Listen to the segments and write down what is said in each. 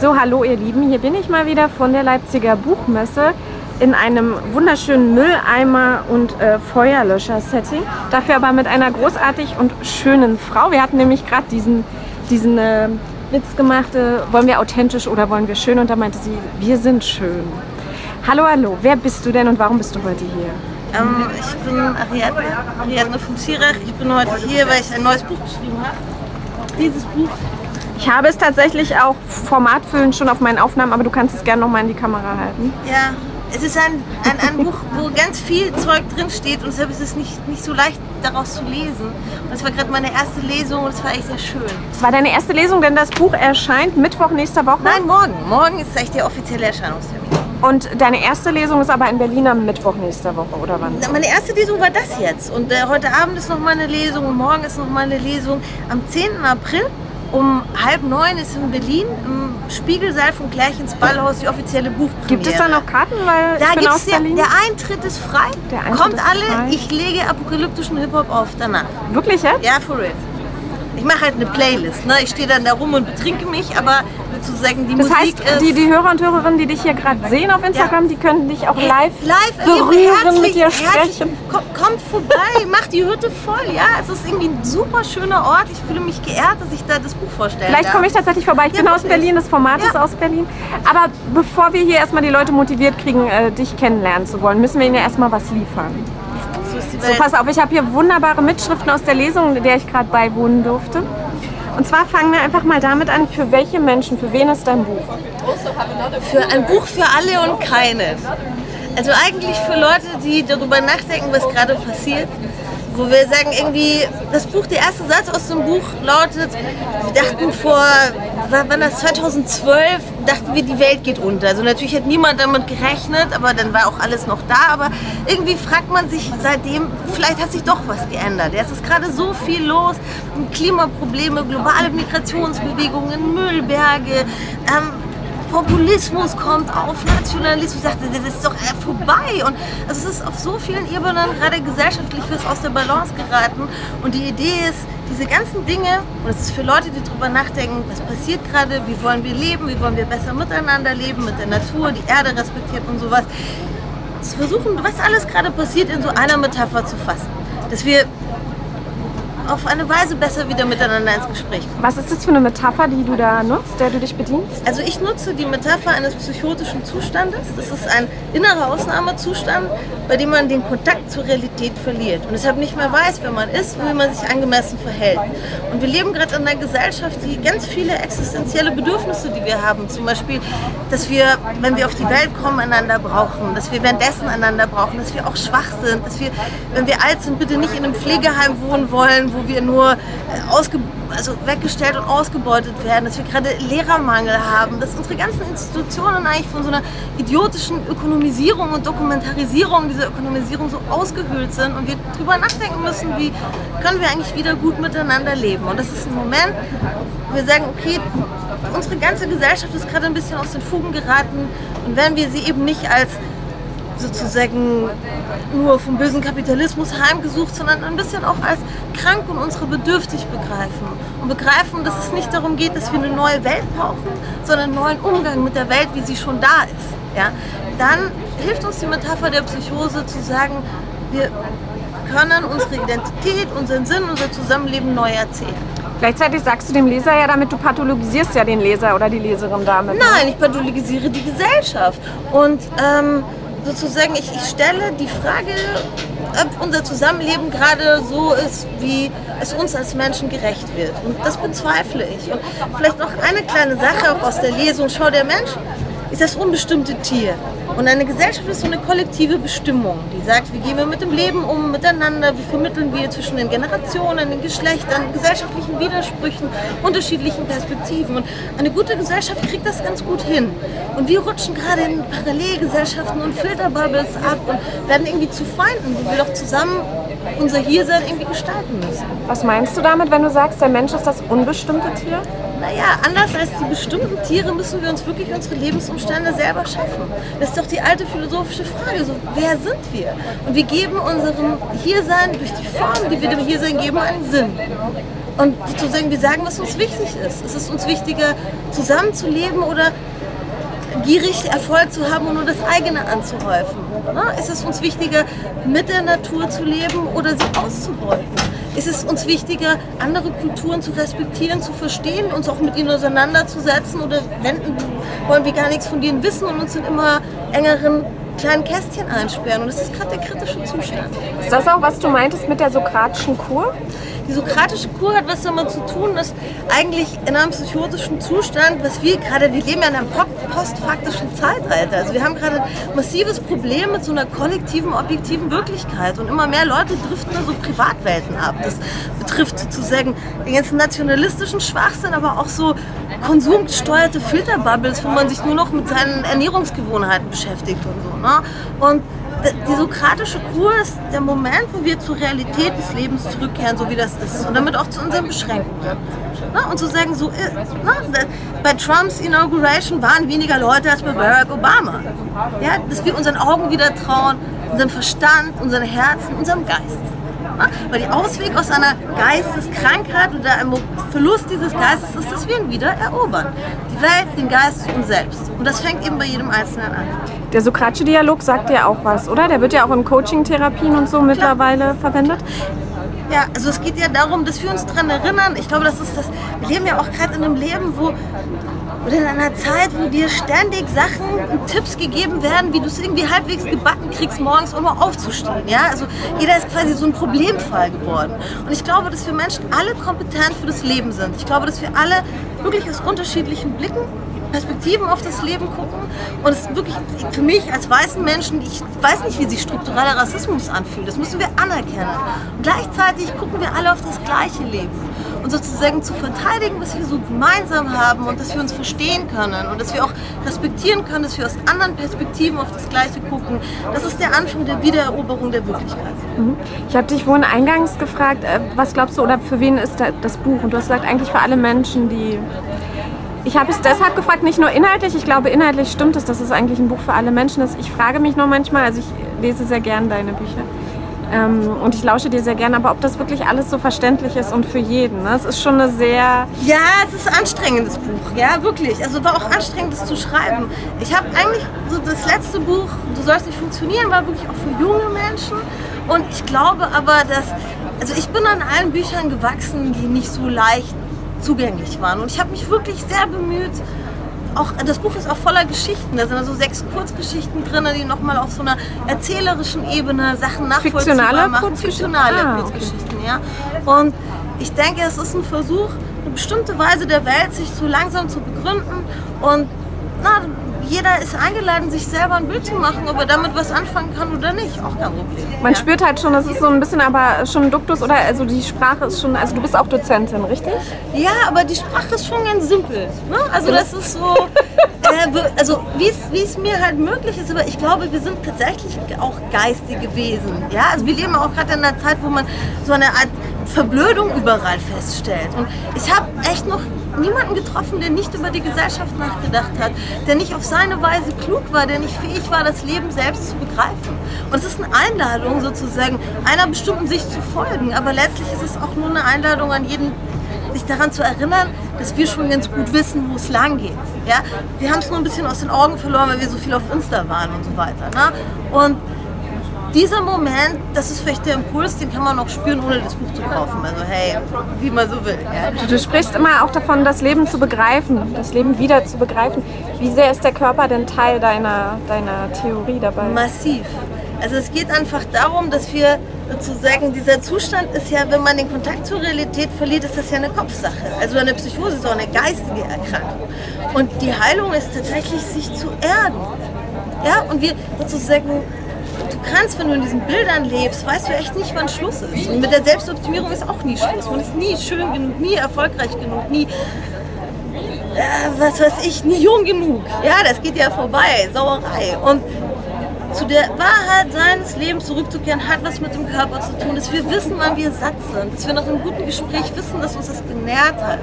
So, hallo ihr Lieben, hier bin ich mal wieder von der Leipziger Buchmesse in einem wunderschönen Mülleimer- und äh, Feuerlöscher-Setting. Dafür aber mit einer großartig und schönen Frau. Wir hatten nämlich gerade diesen, diesen äh, Witz gemacht, äh, wollen wir authentisch oder wollen wir schön? Und da meinte sie, wir sind schön. Hallo, hallo, wer bist du denn und warum bist du heute hier? Ähm, ich bin Ariadne, Ariadne vom Schirach. Ich bin heute hier, weil ich ein neues Buch geschrieben habe. Dieses Buch Ich habe es tatsächlich auch formatfüllend schon auf meinen Aufnahmen, aber du kannst es gerne nochmal in die Kamera halten. Ja, es ist ein, ein, ein Buch, wo ganz viel Zeug drin steht und deshalb ist es nicht, nicht so leicht daraus zu lesen. Und es war gerade meine erste Lesung und es war echt sehr schön. Es war deine erste Lesung, denn das Buch erscheint Mittwoch nächster Woche. Nein, morgen. Morgen ist echt der offizielle Erscheinungstermin. Und deine erste Lesung ist aber in Berlin am Mittwoch nächster Woche, oder wann? Meine erste Lesung war das jetzt. Und äh, heute Abend ist noch mal eine Lesung und morgen ist noch mal eine Lesung. Am 10. April um halb neun ist in Berlin im Spiegelsaal vom Klärchens Ballhaus die offizielle Buchpremiere. Gibt es da noch Karten? Weil Da gibt's aus der, der Eintritt ist frei. Der Eintritt Kommt ist alle, frei. ich lege apokalyptischen Hip-Hop auf danach. Wirklich jetzt? Ja, for real. Ich mache halt eine Playlist. Ne? Ich stehe dann da rum und betrinke mich, aber sozusagen die Das Musik heißt, die, die Hörer und Hörerinnen, die dich hier gerade sehen auf Instagram, die können dich auch live, live berühren, mit dir herzlich- sprechen. Komm, kommt vorbei, macht die Hütte voll. Ja, es ist irgendwie ein super schöner Ort. Ich fühle mich geehrt, dass ich da das Buch vorstellen Vielleicht komme ich tatsächlich vorbei. Ich Ja, bin aus. Berlin, das Format Ja. ist aus Berlin. Aber bevor wir hier erstmal die Leute motiviert kriegen, äh, dich kennenlernen zu wollen, müssen wir ihnen ja erstmal was liefern. So pass auf, ich habe hier wunderbare Mitschriften aus der Lesung, der ich gerade beiwohnen durfte. Und zwar fangen wir einfach mal damit an, für welche Menschen, für wen ist dein Buch? Für ein Buch für alle und keine. Also eigentlich für Leute, die darüber nachdenken, was gerade passiert. Wo wir sagen, irgendwie, das Buch, der erste Satz aus dem Buch lautet, wir dachten vor, wann das 2012, dachten wir, die Welt geht unter. Also natürlich hat niemand damit gerechnet, aber dann war auch alles noch da. Aber irgendwie fragt man sich seitdem, vielleicht hat sich doch was geändert. Es ist gerade so viel los, Klimaprobleme, globale Migrationsbewegungen, Müllberge, ähm, Populismus kommt auf, Nationalismus, ich dachte, das ist doch äh, vorbei. Und also es ist auf so vielen Ebenen gerade gesellschaftlich was aus der Balance geraten. Und die Idee ist, diese ganzen Dinge, und es ist für Leute, die darüber nachdenken, was passiert gerade, wie wollen wir leben, wie wollen wir besser miteinander leben, mit der Natur, die Erde respektiert und sowas, zu versuchen, was alles gerade passiert, in so einer Metapher zu fassen. Dass wir auf eine Weise besser wieder miteinander ins Gespräch kommen. Was ist das für eine Metapher, die du da nutzt, der du dich bedienst? Also ich nutze die Metapher eines psychotischen Zustandes. Das ist ein innerer Ausnahmezustand, bei dem man den Kontakt zur Realität verliert und deshalb nicht mehr weiß, wer man ist und wie man sich angemessen verhält. Und wir leben gerade in einer Gesellschaft, die ganz viele existenzielle Bedürfnisse, die wir haben, zum Beispiel, dass wir, wenn wir auf die Welt kommen, einander brauchen, dass wir währenddessen einander brauchen, dass wir auch schwach sind, dass wir, wenn wir alt sind, bitte nicht in einem Pflegeheim wohnen wollen, wo wir nur äh, ausge also weggestellt und ausgebeutet werden, dass wir gerade Lehrermangel haben, dass unsere ganzen Institutionen eigentlich von so einer idiotischen Ökonomisierung und Dokumentarisierung dieser Ökonomisierung so ausgehöhlt sind und wir drüber nachdenken müssen, wie können wir eigentlich wieder gut miteinander leben. Und das ist ein Moment, wo wir sagen, okay, unsere ganze Gesellschaft ist gerade ein bisschen aus den Fugen geraten und wenn wir sie eben nicht als sozusagen nur vom bösen Kapitalismus heimgesucht, sondern ein bisschen auch als krank und unsere bedürftig begreifen. Und begreifen, dass es nicht darum geht, dass wir eine neue Welt brauchen, sondern einen neuen Umgang mit der Welt, wie sie schon da ist. Ja? Dann hilft uns die Metapher der Psychose zu sagen, wir können unsere Identität, unseren Sinn, unser Zusammenleben neu erzählen. Gleichzeitig sagst du dem Leser ja damit, du pathologisierst ja den Leser oder die Leserin damit. ne? Nein, ich pathologisiere die Gesellschaft. Und ähm, sozusagen, ich, ich stelle die Frage, ob unser Zusammenleben gerade so ist, wie es uns als Menschen gerecht wird. Und das bezweifle ich. Und vielleicht noch eine kleine Sache auch aus der Lesung. Schau, der Mensch ist das unbestimmte Tier. Und eine Gesellschaft ist so eine kollektive Bestimmung, die sagt, wie gehen wir mit dem Leben um, miteinander, wie vermitteln wir zwischen den Generationen, den Geschlechtern, gesellschaftlichen Widersprüchen, unterschiedlichen Perspektiven. Und eine gute Gesellschaft kriegt das ganz gut hin. Und wir rutschen gerade in Parallelgesellschaften und Filterbubbles ab und werden irgendwie zu Feinden, wo wir doch zusammen unser Hiersein irgendwie gestalten müssen. Was meinst du damit, wenn du sagst, der Mensch ist das unbestimmte Tier? Naja, anders als die bestimmten Tiere müssen wir uns wirklich unsere Lebensumstände selber schaffen. Das ist doch die alte philosophische Frage, so, wer sind wir? Und wir geben unserem Hiersein durch die Form, die wir dem Hiersein geben, einen Sinn. Und sozusagen, wir sagen, was uns wichtig ist. Ist es uns wichtiger, zusammenzuleben oder gierig Erfolg zu haben und nur das eigene anzuhäufen? Ne? Ist es uns wichtiger, mit der Natur zu leben oder sie auszubeuten? Ist es uns wichtiger, andere Kulturen zu respektieren, zu verstehen, uns auch mit ihnen auseinanderzusetzen oder wenden, wollen wir gar nichts von denen wissen und uns in immer engeren kleinen Kästchen einsperren. Und das ist gerade der kritische Zustand. Ist das auch, was du meintest mit der sokratischen Kur? Die sokratische Kur hat was damit zu tun, dass eigentlich in einem psychotischen Zustand, was wir gerade, wir leben ja in einem postfaktischen Zeitalter. Also wir haben gerade ein massives Problem mit so einer kollektiven, objektiven Wirklichkeit. Und immer mehr Leute driften in so Privatwelten ab. Das betrifft sozusagen den ganzen nationalistischen Schwachsinn, aber auch so konsumgesteuerte Filterbubbles, wo man sich nur noch mit seinen Ernährungsgewohnheiten beschäftigt und so. Ne? Und die sokratische Kur ist der Moment, wo wir zur Realität des Lebens zurückkehren, so wie das ist. Und damit auch zu unseren Beschränkungen. Na, und zu sagen, so ist. Na, bei Trumps Inauguration waren weniger Leute als bei Barack Obama. Ja, dass wir unseren Augen wieder trauen, unserem Verstand, unseren Herzen, unserem Geist. Weil der Ausweg aus einer Geisteskrankheit oder einem Verlust dieses Geistes ist, dass wir ihn wieder erobern. Die Welt, den Geist und selbst. Und das fängt eben bei jedem Einzelnen an. Der sokratische Dialog sagt ja auch was, oder? Der wird ja auch in Coaching-Therapien und so mittlerweile verwendet. Ja, also es geht ja darum, dass wir uns daran erinnern. Ich glaube, das ist das. Wir leben ja auch gerade in einem Leben, wo oder in einer Zeit, wo dir ständig Sachen und Tipps gegeben werden, wie du es irgendwie halbwegs gebacken kriegst, morgens um aufzustehen. Ja? Also jeder ist quasi so ein Problemfall geworden. Und ich glaube, dass wir Menschen alle kompetent für das Leben sind. Ich glaube, dass wir alle wirklich aus unterschiedlichen Blicken Perspektiven auf das Leben gucken. Und es ist wirklich für mich als weißen Menschen, ich weiß nicht, wie sich struktureller Rassismus anfühlt. Das müssen wir anerkennen. Und gleichzeitig gucken wir alle auf das gleiche Leben. Und sozusagen zu verteidigen, was wir so gemeinsam haben und dass wir uns verstehen können und dass wir auch respektieren können, dass wir aus anderen Perspektiven auf das Gleiche gucken. Das ist der Anfang der Wiedereroberung der Wirklichkeit. Mhm. Ich habe dich vorhin eingangs gefragt, äh, was glaubst du oder für wen ist das Buch? Und du hast gesagt, eigentlich für alle Menschen, die ich habe es deshalb gefragt, nicht nur inhaltlich, ich glaube, inhaltlich stimmt es, dass es eigentlich ein Buch für alle Menschen ist. Ich frage mich nur manchmal, also ich lese sehr gern deine Bücher ähm, und ich lausche dir sehr gern, aber ob das wirklich alles so verständlich ist und für jeden. Ne? Es ist schon eine sehr... Ja, es ist ein anstrengendes Buch, ja, wirklich. Also war auch anstrengend, das zu schreiben. Ich habe eigentlich so das letzte Buch, Du sollst nicht funktionieren, war wirklich auch für junge Menschen und ich glaube aber, dass... Also ich bin an allen Büchern gewachsen, die nicht so leicht zugänglich waren. Und ich habe mich wirklich sehr bemüht, auch das Buch ist auch voller Geschichten. Da sind also sechs Kurzgeschichten drin, die nochmal auf so einer erzählerischen Ebene Sachen nachvollziehbar machen. Fiktionale ah, Kurzgeschichten, okay. ja. Und ich denke, es ist ein Versuch, eine bestimmte Weise der Welt sich so langsam zu begründen und na, jeder ist eingeladen, sich selber ein Bild zu machen, ob er damit was anfangen kann oder nicht. Auch kein Problem. Man ja. spürt halt schon, das ist so ein bisschen aber schon ein Duktus oder also die Sprache ist schon, also du bist auch Dozentin, richtig? Ja, aber die Sprache ist schon ganz simpel. Ne? Also das ist so, äh, also wie es mir halt möglich ist, aber ich glaube, wir sind tatsächlich auch geistige Wesen. Ja, also wir leben auch gerade in einer Zeit, wo man so eine Art Verblödung überall feststellt. Und ich habe echt noch niemanden getroffen, der nicht über die Gesellschaft nachgedacht hat, der nicht auf seine Weise klug war, der nicht fähig war, das Leben selbst zu begreifen. Und es ist eine Einladung sozusagen, einer bestimmten Sicht zu folgen, aber letztlich ist es auch nur eine Einladung an jeden, sich daran zu erinnern, dass wir schon ganz gut wissen, wo es lang geht. Ja? Wir haben es nur ein bisschen aus den Augen verloren, weil wir so viel auf Insta waren und so weiter. Ne? Und dieser Moment, das ist vielleicht der Impuls, den kann man auch spüren, ohne das Buch zu kaufen. Also hey, wie man so will. Ja. Du sprichst immer auch davon, das Leben zu begreifen, das Leben wieder zu begreifen. Wie sehr ist der Körper denn Teil deiner, deiner Theorie dabei? Massiv. Also es geht einfach darum, dass wir sozusagen, dieser Zustand ist ja, wenn man den Kontakt zur Realität verliert, ist das ja eine Kopfsache. Also eine Psychose ist auch eine geistige Erkrankung. Und die Heilung ist tatsächlich, sich zu erden. Ja, und wir sozusagen du kannst, wenn du in diesen Bildern lebst, weißt du echt nicht, wann Schluss ist. Und mit der Selbstoptimierung ist auch nie Schluss. Man ist nie schön genug, nie erfolgreich genug, nie, äh, was weiß ich, nie jung genug. Ja, das geht ja vorbei, Sauerei. Und zu der Wahrheit seines Lebens zurückzukehren, hat was mit dem Körper zu tun, dass wir wissen, wann wir satt sind, dass wir nach einem guten Gespräch wissen, dass uns das genährt hat.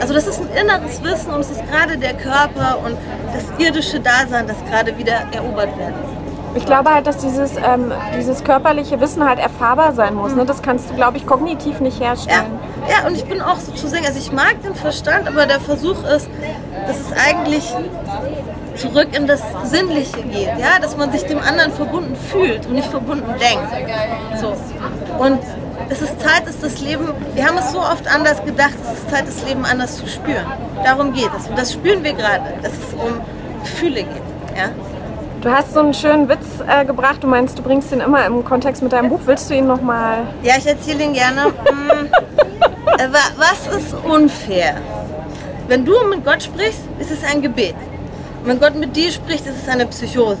Also das ist ein inneres Wissen und es ist gerade der Körper und das irdische Dasein, das gerade wieder erobert werden Ich glaube halt, dass dieses, ähm, dieses körperliche Wissen halt erfahrbar sein muss. Ne? Das kannst du, glaube ich, kognitiv nicht Ja, herstellen. ja, und ich bin auch so zu sehen, also ich mag den Verstand, aber der Versuch ist, dass es eigentlich zurück in das Sinnliche geht, ja, dass man sich dem anderen verbunden fühlt und nicht verbunden denkt. So. Und es ist Zeit, dass das Leben, wir haben es so oft anders gedacht, es ist Zeit, das Leben anders zu spüren. Darum geht es. Und das spüren wir gerade, dass es um Gefühle geht. Ja? Du hast so einen schönen Witz äh, gebracht. Du meinst, du bringst den immer im Kontext mit deinem Buch. Willst du ihn nochmal? Ja, ich erzähle ihn gerne. Hm, äh, wa- Was ist unfair? Wenn du mit Gott sprichst, ist es ein Gebet. Und wenn Gott mit dir spricht, ist es eine Psychose.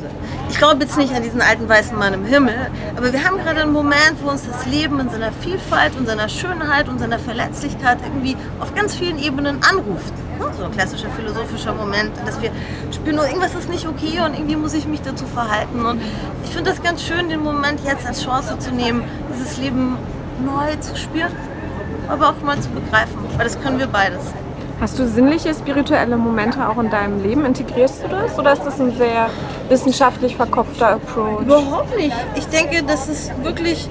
Ich glaube jetzt nicht an diesen alten weißen Mann im Himmel, aber wir haben gerade einen Moment, wo uns das Leben in seiner Vielfalt und seiner Schönheit und seiner Verletzlichkeit irgendwie auf ganz vielen Ebenen anruft. Ne? So ein klassischer philosophischer Moment, dass wir spüren, oh, irgendwas ist nicht okay und irgendwie muss ich mich dazu verhalten. Und ich finde das ganz schön, den Moment jetzt als Chance zu nehmen, dieses Leben neu zu spüren, aber auch mal zu begreifen, weil das können wir beides. Hast du sinnliche, spirituelle Momente auch in deinem Leben? Integrierst du das? Oder ist das ein sehr wissenschaftlich verkopfter Approach? Überhaupt nicht. Ich denke, dass es wirklich,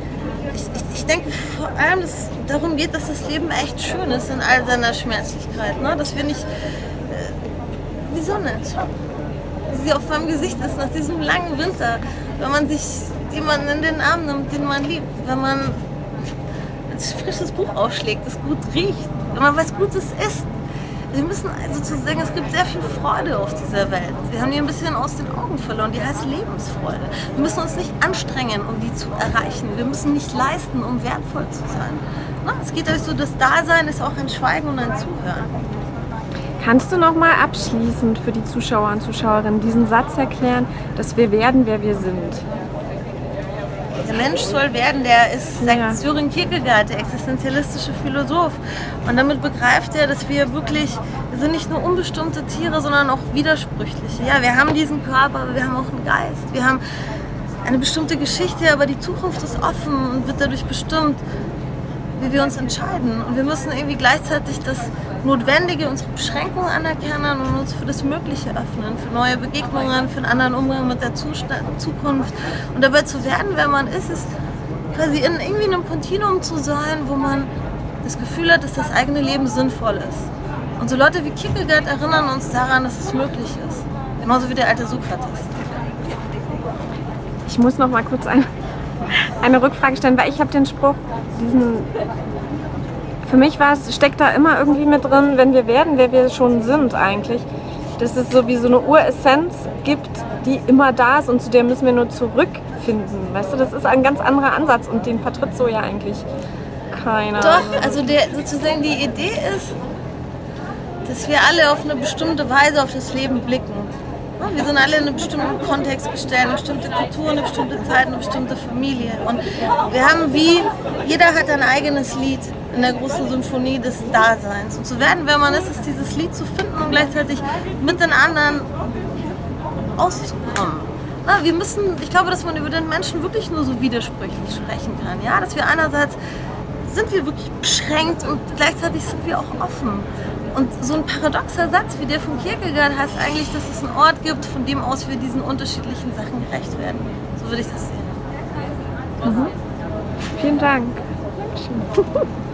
ich, ich, ich denke vor allem, dass es darum geht, dass das Leben echt schön ist in all seiner Schmerzlichkeit. Ne? Dass wir nicht, äh, wie Sonne, wie sie auf meinem Gesicht ist nach diesem langen Winter, wenn man sich jemanden in den Arm nimmt, den man liebt, wenn man ein frisches Buch aufschlägt, das gut riecht, wenn man was Gutes isst. Wir müssen also zu sagen, es gibt sehr viel Freude auf dieser Welt. Wir haben die ein bisschen aus den Augen verloren. Die heißt Lebensfreude. Wir müssen uns nicht anstrengen, um die zu erreichen. Wir müssen nicht leisten, um wertvoll zu sein. Na, es geht euch so, das Dasein ist auch ein Schweigen und ein Zuhören. Kannst du noch mal abschließend für die Zuschauer und Zuschauerinnen diesen Satz erklären, dass wir werden, wer wir sind? Der Mensch soll werden, der ist, sagt Ja. Sören Kierkegaard, der existenzialistische Philosoph. Und damit begreift er, dass wir wirklich, wir sind nicht nur unbestimmte Tiere, sondern auch widersprüchliche. Ja, wir haben diesen Körper, aber wir haben auch einen Geist. Wir haben eine bestimmte Geschichte, aber die Zukunft ist offen und wird dadurch bestimmt, wie wir uns entscheiden. Und wir müssen irgendwie gleichzeitig das Notwendige, unsere Beschränkungen anerkennen und uns für das Mögliche öffnen, für neue Begegnungen, für einen anderen Umgang mit der Zukunft. Und dabei zu werden, wer man ist, ist quasi in irgendwie einem Kontinuum zu sein, wo man das Gefühl hat, dass das eigene Leben sinnvoll ist. Und so Leute wie Kierkegaard erinnern uns daran, dass es möglich ist. Genauso wie der alte Sokrates. Ich muss noch mal kurz ein, eine Rückfrage stellen, weil ich habe den Spruch, diesen, für mich war es, steckt da immer irgendwie mit drin, wenn wir werden, wer wir schon sind eigentlich, dass es so wie so eine Uressenz gibt, die immer da ist und zu der müssen wir nur zurückfinden. Weißt du, das ist ein ganz anderer Ansatz und den vertritt so ja eigentlich keiner. Doch, also der, sozusagen die Idee ist, dass wir alle auf eine bestimmte Weise auf das Leben blicken. Wir sind alle in einen bestimmten Kontext gestellt, eine bestimmte Kultur, eine bestimmte Zeit, eine bestimmte Familie. Und wir haben wie, jeder hat ein eigenes Lied in der großen Symphonie des Daseins. Und zu werden, wer man ist, ist dieses Lied zu finden und gleichzeitig mit den anderen auszukommen. Na, wir müssen, ich glaube, dass man über den Menschen wirklich nur so widersprüchlich sprechen kann. Ja, dass wir einerseits sind wir wirklich beschränkt und gleichzeitig sind wir auch offen. Und so ein paradoxer Satz wie der von Kierkegaard heißt eigentlich, dass es einen Ort gibt, von dem aus wir diesen unterschiedlichen Sachen gerecht werden. So würde ich das sehen. Vielen Dank.